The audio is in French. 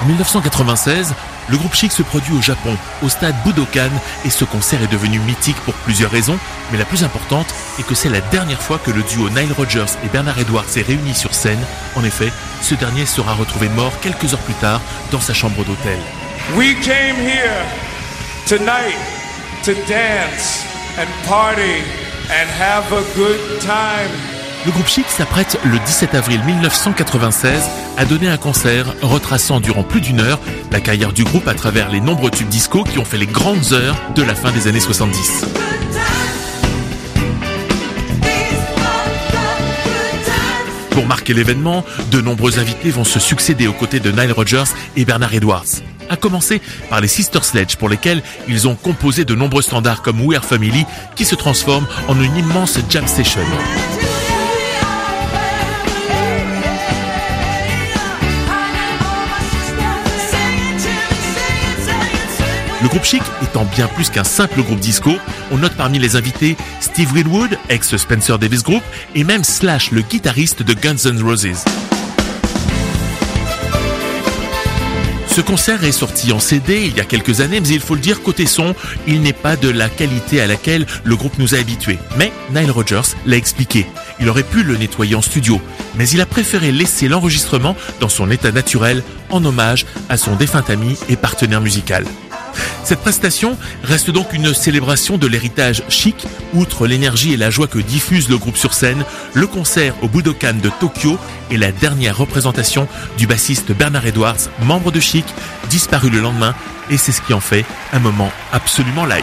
En 1996, le groupe Chic se produit au Japon, au stade Budokan, et ce concert est devenu mythique pour plusieurs raisons, mais la plus importante est que c'est la dernière fois que le duo Nile Rodgers et Bernard Edwards s'est réuni sur scène. En effet, ce dernier sera retrouvé mort quelques heures plus tard dans sa chambre d'hôtel. We came here tonight to dance and party and have a good time. Le groupe Chic s'apprête le 17 avril 1996 à donner un concert retraçant durant plus d'une heure la carrière du groupe à travers les nombreux tubes disco qui ont fait les grandes heures de la fin des années 70. Pour marquer l'événement, de nombreux invités vont se succéder aux côtés de Nile Rodgers et Bernard Edwards. À commencer par les Sister Sledge pour lesquels ils ont composé de nombreux standards comme We Are Family qui se transforment en une immense jam session. Le groupe Chic étant bien plus qu'un simple groupe disco, on note parmi les invités Steve Winwood, ex-Spencer Davis Group, et même Slash, le guitariste de Guns N' Roses. Ce concert est sorti en CD il y a quelques années, mais il faut le dire, côté son, il n'est pas de la qualité à laquelle le groupe nous a habitués. Mais Nile Rodgers l'a expliqué. Il aurait pu le nettoyer en studio, mais il a préféré laisser l'enregistrement dans son état naturel en hommage à son défunt ami et partenaire musical. Cette prestation reste donc une célébration de l'héritage chic, outre l'énergie et la joie que diffuse le groupe sur scène, le concert au Budokan de Tokyo est la dernière représentation du bassiste Bernard Edwards, membre de Chic, disparu le lendemain, et c'est ce qui en fait un moment absolument live.